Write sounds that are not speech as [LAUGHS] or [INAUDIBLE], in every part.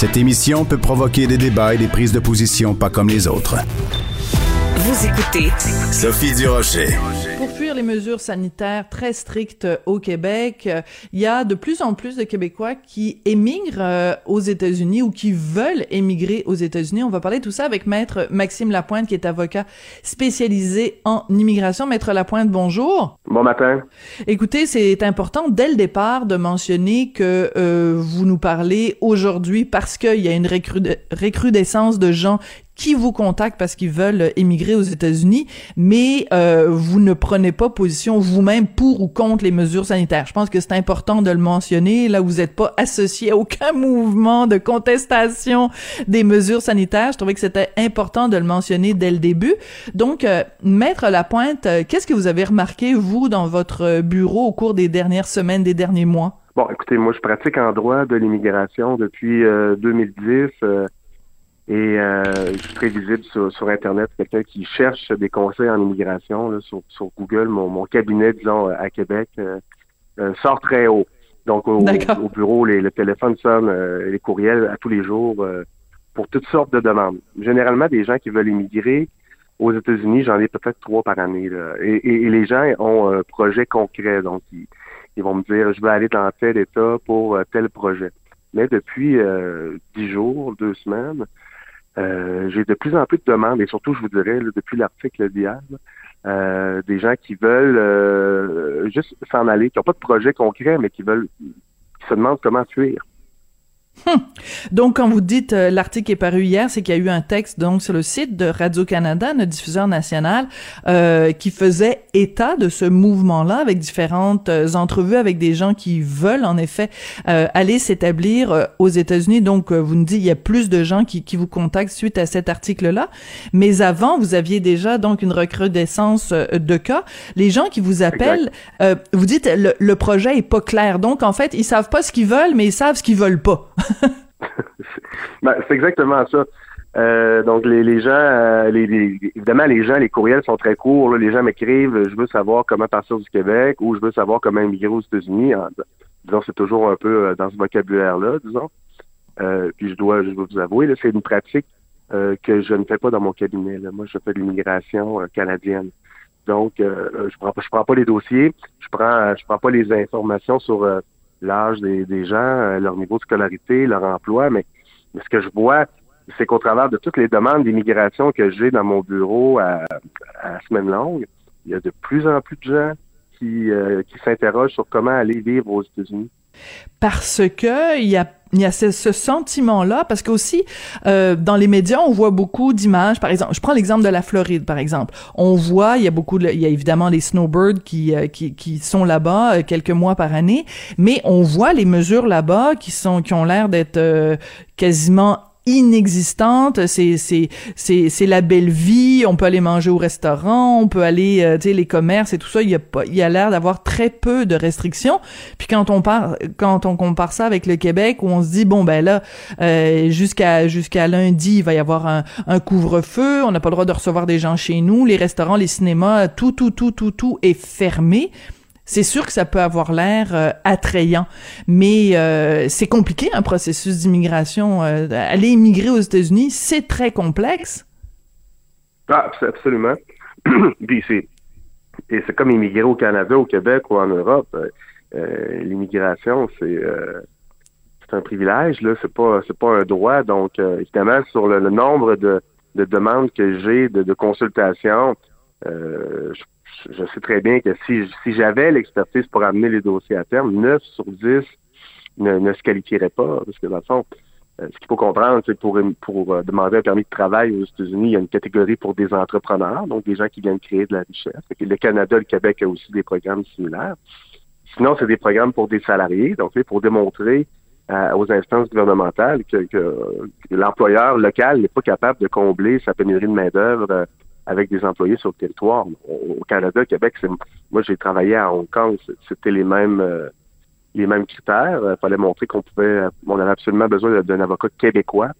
Cette émission peut provoquer des débats et des prises de position pas comme les autres. Vous écoutez Sophie Durocher les mesures sanitaires très strictes au Québec, il y a de plus en plus de Québécois qui émigrent euh, aux États-Unis ou qui veulent émigrer aux États-Unis. On va parler de tout ça avec Maître Maxime Lapointe, qui est avocat spécialisé en immigration. Maître Lapointe, bonjour. Bon matin. Écoutez, c'est important dès le départ de mentionner que euh, vous nous parlez aujourd'hui parce qu'il y a une recrudescence de gens qui vous contactent parce qu'ils veulent émigrer aux États-Unis, mais euh, vous ne prenez pas position vous-même pour ou contre les mesures sanitaires. Je pense que c'est important de le mentionner. Là, vous n'êtes pas associé à aucun [LAUGHS] mouvement de contestation des mesures sanitaires. Je trouvais que c'était important de le mentionner dès le début. Donc, euh, Maître Lapointe, euh, qu'est-ce que vous avez remarqué, vous, dans votre bureau au cours des dernières semaines, des derniers mois? Bon, écoutez, moi, je pratique en droit de l'immigration depuis 2010. Et euh, je suis très visible sur, sur Internet, quelqu'un qui cherche des conseils en immigration là, sur, sur, Google. Mon, mon, cabinet, disons, à Québec, euh, euh, sort très haut. Donc, au, au bureau, les, le téléphone sonne, euh, les courriels à tous les jours pour toutes sortes de demandes. Généralement, des gens qui veulent immigrer aux États-Unis, j'en ai peut-être trois par année. Là. Et, et, les gens ont un projet concret. Donc, ils, ils, vont me dire, je veux aller dans tel état pour tel projet. Mais depuis dix jours, deux semaines, euh, j'ai de plus en plus de demandes, et surtout, je vous dirais, depuis l'article d'hier, euh, des gens qui veulent euh, juste s'en aller, qui n'ont pas de projet concret, mais qui veulent, qui se demandent comment fuir. Hum. Donc, quand vous dites euh, l'article est paru hier, c'est qu'il y a eu un texte donc sur le site de Radio Canada, notre diffuseur national, euh, qui faisait état de ce mouvement-là avec différentes euh, entrevues avec des gens qui veulent en effet aller s'établir aux États-Unis. Donc, vous nous dites il y a plus de gens qui, qui vous contactent suite à cet article-là. Mais avant, vous aviez déjà donc une recrudescence de cas. Les gens qui vous appellent, vous dites le, le projet est pas clair. Donc, en fait, ils savent pas ce qu'ils veulent, mais ils savent ce qu'ils veulent pas. [LAUGHS] [LAUGHS] ben, c'est exactement ça. Euh, donc les, les gens, euh, les, évidemment les gens, les courriels sont très courts. Les gens m'écrivent, je veux savoir comment partir du Québec ou je veux savoir comment immigrer aux États-Unis. Disons, c'est toujours un peu euh, dans ce vocabulaire-là, disons. puis je dois, je dois vous avouer, c'est une pratique que je ne fais pas dans mon cabinet. Moi, je fais de l'immigration canadienne. Donc, je prends je prends pas les dossiers, je prends, je prends pas les informations sur l'âge des, gens, euh, leur niveau de scolarité, leur emploi, mais, ce que je vois, c'est qu'au travers de toutes les demandes d'immigration que j'ai dans mon bureau à, à, semaine longue, il y a de plus en plus de gens qui, euh, qui s'interrogent sur comment aller vivre aux États-Unis. Parce que il y a il y a ce, ce sentiment-là, parce qu'aussi, euh, dans les médias, on voit beaucoup d'images. Par exemple, je prends l'exemple de la Floride, par exemple. On voit, il y a beaucoup, de, il y a évidemment les snowbirds qui, euh, qui, qui sont là-bas euh, quelques mois par année, mais on voit les mesures là-bas qui sont, qui ont l'air d'être euh, quasiment inexistante. C'est c'est c'est c'est la belle vie. On peut aller manger au restaurant, on peut aller, euh, tu sais, les commerces et tout ça. Il y a pas, il y a l'air d'avoir très peu de restrictions. Puis quand on part, quand on compare ça avec le Québec, où on se dit bon ben là, euh, jusqu'à jusqu'à lundi, il va y avoir un, un couvre-feu. On n'a pas le droit de recevoir des gens chez nous. Les restaurants, les cinémas, tout tout tout tout tout est fermé c'est sûr que ça peut avoir l'air euh, attrayant, mais euh, c'est compliqué un processus d'immigration. Euh, aller immigrer aux États-Unis, c'est très complexe. Ah, absolument. [CLEARS THROAT] Et c'est comme immigrer au Canada, au Québec ou en Europe. l'immigration, c'est un privilège, là, c'est pas un droit. Donc, évidemment, sur le, nombre de, de, demandes que j'ai de, de consultation, je, je, sais très bien que si, si j'avais l'expertise pour amener les dossiers à terme, 9 sur 10 ne, ne se qualifieraient pas. Parce que dans le fond, euh, ce qu'il faut comprendre, c'est pour, pour euh, demander un permis de travail aux États-Unis, il y a une catégorie pour des entrepreneurs, donc des gens qui viennent créer de la richesse. Le Canada, le Québec a aussi des programmes similaires. Sinon, c'est des programmes pour des salariés, donc pour démontrer euh, aux instances gouvernementales que, l'employeur local n'est pas capable de combler sa pénurie de main-d'œuvre avec des employés sur le territoire. Au, Canada, au Québec, moi j'ai travaillé à Hong Kong, c'était les mêmes les mêmes critères. Il euh, fallait montrer qu'on pouvait, on avait absolument besoin d'un avocat québécois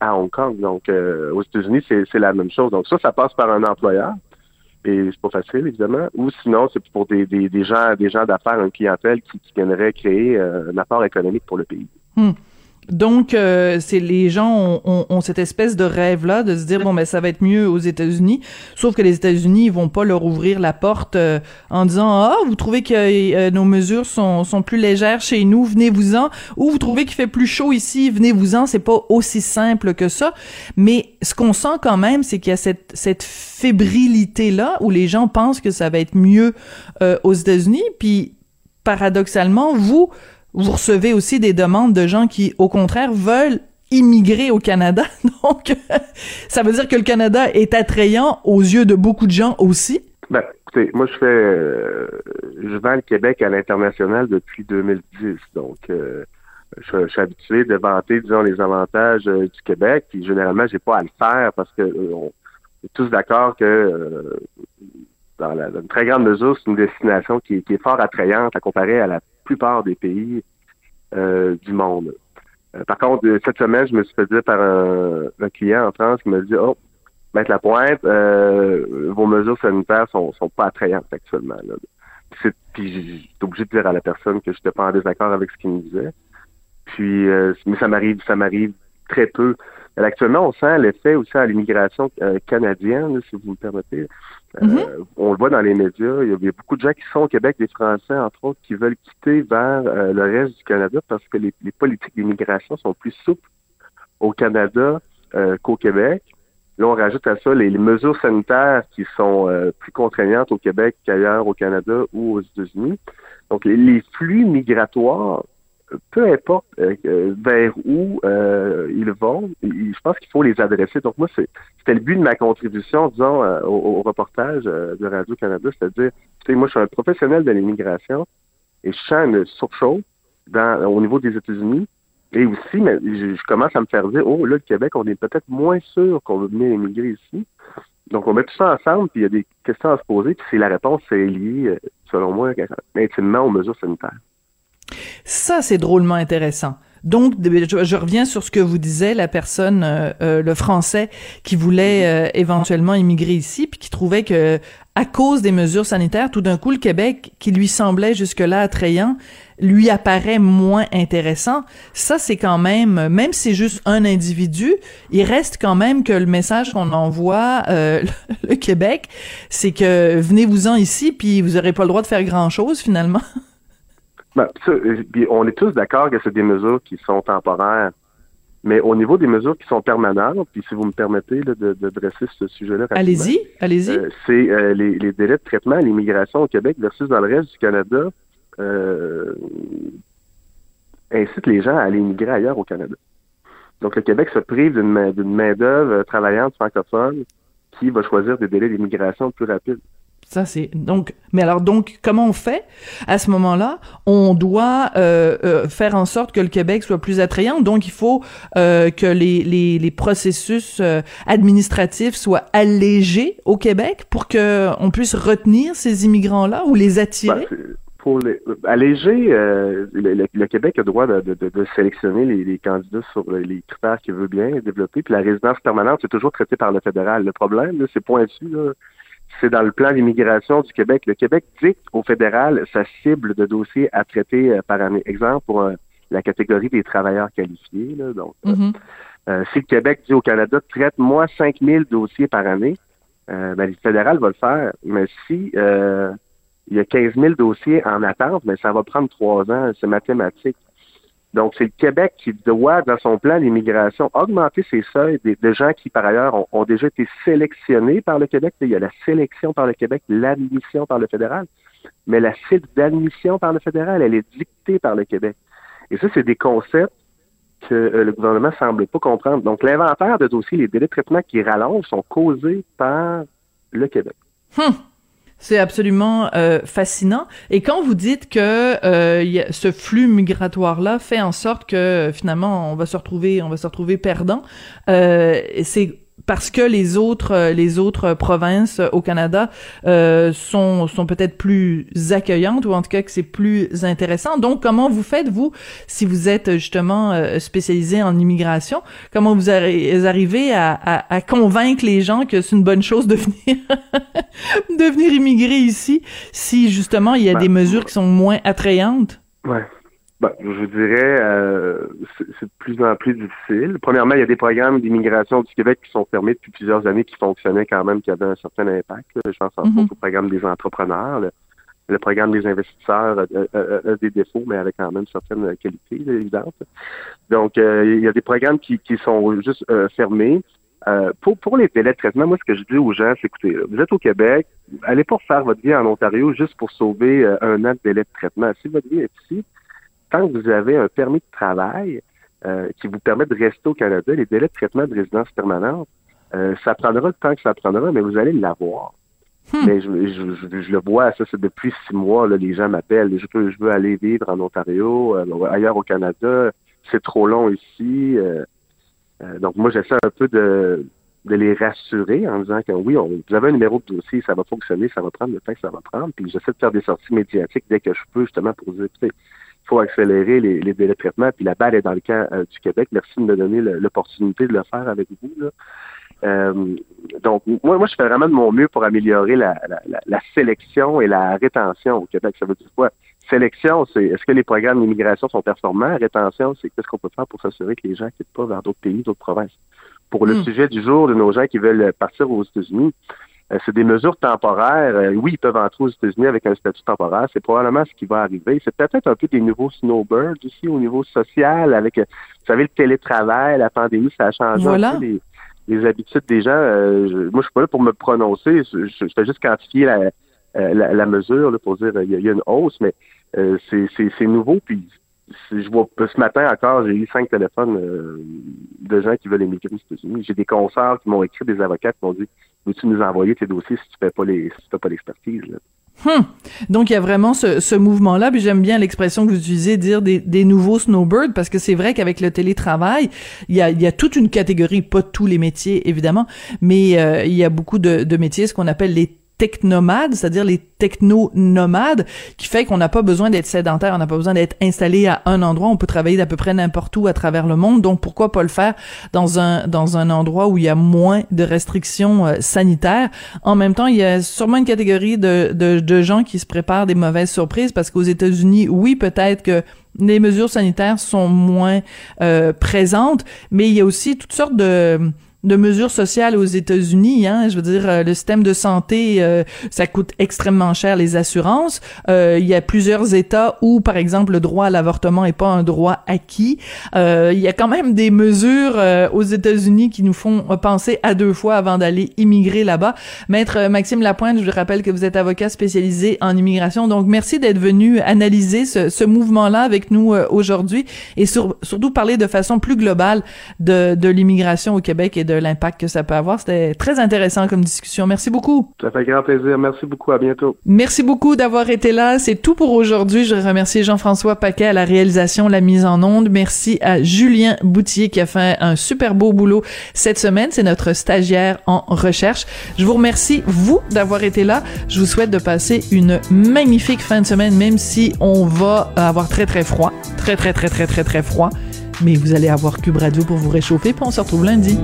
à Hong Kong. Donc, euh, aux États-Unis, c'est la même chose. Donc, ça, ça passe par un employeur. Et c'est pas facile, évidemment. Ou sinon, c'est pour des, des, des, gens, des gens d'affaires, une clientèle qui, qui viendrait créer euh, un apport économique pour le pays. Hmm. Donc, euh, c'est les gens ont, ont, cette espèce de rêve là de se dire bon ben ça va être mieux aux États-Unis. Sauf que les États-Unis vont pas leur ouvrir la porte euh, en disant ah vous trouvez que euh, nos mesures sont, sont plus légères chez nous, venez-vous-en. Ou vous trouvez qu'il fait plus chaud ici, venez-vous-en. C'est pas aussi simple que ça. Mais ce qu'on sent quand même, c'est qu'il y a cette cette fébrilité là où les gens pensent que ça va être mieux aux États-Unis. Puis paradoxalement, vous vous recevez aussi des demandes de gens qui, au contraire, veulent immigrer au Canada. [LAUGHS] Donc, ça veut dire que le Canada est attrayant aux yeux de beaucoup de gens aussi. Ben, écoutez, moi, je fais, euh, je vends le Québec à l'international depuis 2010. Donc, euh, je, suis habitué de vanter, disons, les avantages euh, du Québec. Puis, généralement, j'ai pas à le faire parce que on est tous d'accord que dans, la, une très grande mesure, c'est une destination qui, est fort attrayante à comparer à la plupart des pays euh, du monde. Euh, par contre, euh, cette semaine, je me suis fait dire par un, client en France qui m'a dit Oh, mettre la pointe, vos mesures sanitaires sont, sont pas attrayantes actuellement. Puis j'étais obligé de dire à la personne que je n'étais pas en désaccord avec ce qu'il me disait. Puis mais ça m'arrive, ça m'arrive très peu. Actuellement, on sent l'effet aussi à l'immigration canadienne, si vous me permettez. Euh, on le voit dans les médias, il y, a, beaucoup de gens qui sont au Québec, des Français entre autres, qui veulent quitter vers euh, le reste du Canada parce que les, politiques d'immigration sont plus souples au Canada euh, qu'au Québec. Là, on rajoute à ça les, mesures sanitaires qui sont plus contraignantes au Québec qu'ailleurs au Canada ou aux États-Unis. Donc, les flux migratoires peu importe euh, euh, vers où euh, ils vont, je pense qu'il faut les adresser. Donc moi, c'était le but de ma contribution, disons, au, reportage de Radio-Canada, c'est-à-dire, moi, je suis un professionnel de l'immigration et je sens une surchauffe dans, au niveau des États-Unis. Et aussi, mais je, commence à me faire dire, oh, là, le Québec, on est peut-être moins sûr qu'on veut venir immigrer ici. Donc, on met tout ça ensemble, puis il y a des questions à se poser, puis si la réponse est liée, selon moi, intimement aux mesures sanitaires. Ça, c'est drôlement intéressant. Donc, je, reviens sur ce que vous disait la personne, euh, euh, le Français, qui voulait euh, éventuellement immigrer ici, puis qui trouvait que, à cause des mesures sanitaires, tout d'un coup, le Québec, qui lui semblait jusque-là attrayant, lui apparaît moins intéressant. Ça, c'est quand même, même si c'est juste un individu, il reste quand même que le message qu'on envoie le Québec, c'est que venez-vous-en ici, puis vous n'aurez pas le droit de faire grand-chose finalement. Ben, on est tous d'accord que c'est des mesures qui sont temporaires. Mais au niveau des mesures qui sont permanentes, puis si vous me permettez de, de, dresser ce sujet-là Allez-y, allez-y. Euh, c'est euh, les, les, délais de traitement à l'immigration au Québec versus dans le reste du Canada euh, incite les gens à aller immigrer ailleurs au Canada. Donc le Québec se prive d'une main-d'œuvre travaillante francophone qui va choisir des délais d'immigration plus rapides. Ça c'est donc. Mais alors donc comment on fait? À ce moment-là On doit euh, euh, faire en sorte que le Québec soit plus attrayant. Donc il faut euh, que les, les, processus administratifs soient allégés au Québec pour que on puisse retenir ces immigrants-là ou les attirer. Pour les, alléger, le, Québec a le droit de sélectionner les, les, candidats sur les critères qu'il veut bien développer. Puis la résidence permanente, c'est toujours traité par le fédéral. Le problème, c'est pointu. Là c'est dans le plan d'immigration du Québec. Le Québec dit au fédéral sa cible de dossiers à traiter euh, par année. Exemple pour euh, la catégorie des travailleurs qualifiés. donc, euh, mm-hmm. si le Québec dit au Canada traite-moi 5000 dossiers par année, ben, le fédéral va le faire. Mais si il y a 15 000 dossiers en attente, mais ben, ça va prendre trois ans. C'est mathématique. Donc, c'est le Québec qui doit, dans son plan d'immigration, augmenter ses seuils de, gens qui, par ailleurs, ont, déjà été sélectionnés par le Québec. Il y a la sélection par le Québec, l'admission par le fédéral. Mais la cible d'admission par le fédéral, elle est dictée par le Québec. Et ça, c'est des concepts que euh, le gouvernement semble pas comprendre. Donc, l'inventaire de dossiers, les délais de traitement qui rallongent sont causés par le Québec. Hum. C'est absolument euh, fascinant. Et quand vous dites que euh, ce flux migratoire-là fait en sorte que finalement on va se retrouver, on va se retrouver perdant, c'est parce que les autres euh, les autres provinces au Canada euh, sont sont peut-être plus accueillantes ou en tout cas que c'est plus intéressant. Donc comment vous faites vous si vous êtes justement euh, spécialisé en immigration, comment vous arrivez à, à, à, convaincre les gens que c'est une bonne chose de [LAUGHS] venir de venir immigrer ici si justement il y a ben, des mesures qui sont moins attrayantes? Ouais. Ben, je dirais, euh, c'est de plus en plus difficile. Premièrement, il y a des programmes d'immigration du Québec qui sont fermés depuis plusieurs années, qui fonctionnaient quand même, qui avaient un certain impact. Je pense en mm au programme des entrepreneurs. Le, programme des investisseurs a, des défauts, mais avec quand même certaines qualités évidentes. Donc, euh, il y a des programmes qui, qui sont juste euh, fermés. pour, pour les délais de traitement, moi, ce que je dis aux gens, c'est écoutez, vous êtes au Québec, allez pas faire votre vie en Ontario juste pour sauver un an de délai de traitement. Si votre vie est ici, tant que vous avez un permis de travail euh, qui vous permet de rester au Canada, les délais de traitement de résidence permanente, euh, ça prendra le temps que ça prendra, mais vous allez l'avoir. Hmm. Mais je, le vois, ça c'est depuis six mois, là, les gens m'appellent, je veux, je veux aller vivre en Ontario, euh, ailleurs au Canada, c'est trop long ici. donc moi j'essaie un peu de, les rassurer en disant que oui, vous avez un numéro de dossier, ça va fonctionner, ça va prendre le temps que ça va prendre. Puis j'essaie de faire des sorties médiatiques dès que je peux, justement, pour dire, il faut accélérer les, délais de traitement, puis la balle est dans le camp euh, du Québec. Merci de me donner l'opportunité de le faire avec vous. Euh, donc, moi, moi, je fais vraiment de mon mieux pour améliorer la, sélection et la rétention au Québec. Ça veut dire quoi? Sélection, c'est est-ce que les programmes d'immigration sont performants? Rétention, c'est qu'est-ce qu'on peut faire pour s'assurer que les gens ne quittent pas vers d'autres pays, d'autres provinces? Pour le hmm. sujet du jour de nos gens qui veulent partir aux États-Unis, c'est des mesures temporaires. Euh, oui, ils peuvent entrer aux États-Unis avec un statut temporaire. C'est probablement ce qui va arriver. C'est peut-être un peu des nouveaux snowbirds aussi au niveau social, avec, euh, vous savez, le télétravail, la pandémie, ça a changé les, habitudes des gens. moi, je suis pas là pour me prononcer. Je, fais juste quantifier la, la, mesure là, pour dire il y, a une hausse, mais c'est nouveau. Puis je vois ce matin encore, j'ai eu cinq téléphones de gens qui veulent émigrer aux États-Unis. J'ai des concerts qui m'ont écrit, des avocats qui m'ont dit veux-tu nous envoyer tes dossiers si tu fais pas si pas l'expertise hum. Donc il y a vraiment ce, mouvement-là, puis j'aime bien l'expression que vous utilisez, dire des, nouveaux snowbirds, parce que c'est vrai qu'avec le télétravail, il y a, il y a toute une catégorie, pas tous les métiers évidemment, mais euh, il y a beaucoup de, de métiers, ce qu'on appelle les technomades, c'est-à-dire les techno-nomades, qui fait qu'on n'a pas besoin d'être sédentaire, on n'a pas besoin d'être installé à un endroit, on peut travailler d'à peu près n'importe où à travers le monde, donc pourquoi pas le faire dans un dans un endroit où il y a moins de restrictions euh, sanitaires. En même temps, il y a sûrement une catégorie de, de, de gens qui se préparent des mauvaises surprises parce qu'aux États-Unis, oui, peut-être que les mesures sanitaires sont moins euh, présentes, mais il y a aussi toutes sortes de de mesures sociales aux États-Unis. Hein, je veux dire, euh, le système de santé, euh, ça coûte extrêmement cher les assurances. Euh, il y a plusieurs États où, par exemple, le droit à l'avortement est pas un droit acquis. il y a quand même des mesures aux États-Unis qui nous font penser à deux fois avant d'aller immigrer là-bas. Maître Maxime Lapointe, je vous rappelle que vous êtes avocat spécialisé en immigration. Donc, merci d'être venu analyser ce, ce mouvement-là avec nous aujourd'hui et surtout parler de façon plus globale de, de l'immigration au Québec et de l'impact que ça peut avoir. C'était très intéressant comme discussion. Merci beaucoup. Ça fait grand plaisir. Merci beaucoup. À bientôt. Merci beaucoup d'avoir été là. C'est tout pour aujourd'hui. Je remercie Jean-François Paquet à la réalisation, la mise en onde. Merci à Julien Boutier qui a fait un super beau boulot cette semaine. C'est notre stagiaire en recherche. Je vous remercie, vous, d'avoir été là. Je vous souhaite de passer une magnifique fin de semaine, même si on va avoir très, très froid. Très, très, très, très, très, très froid mais vous allez avoir Cube Radio pour vous réchauffer, puis on se retrouve lundi.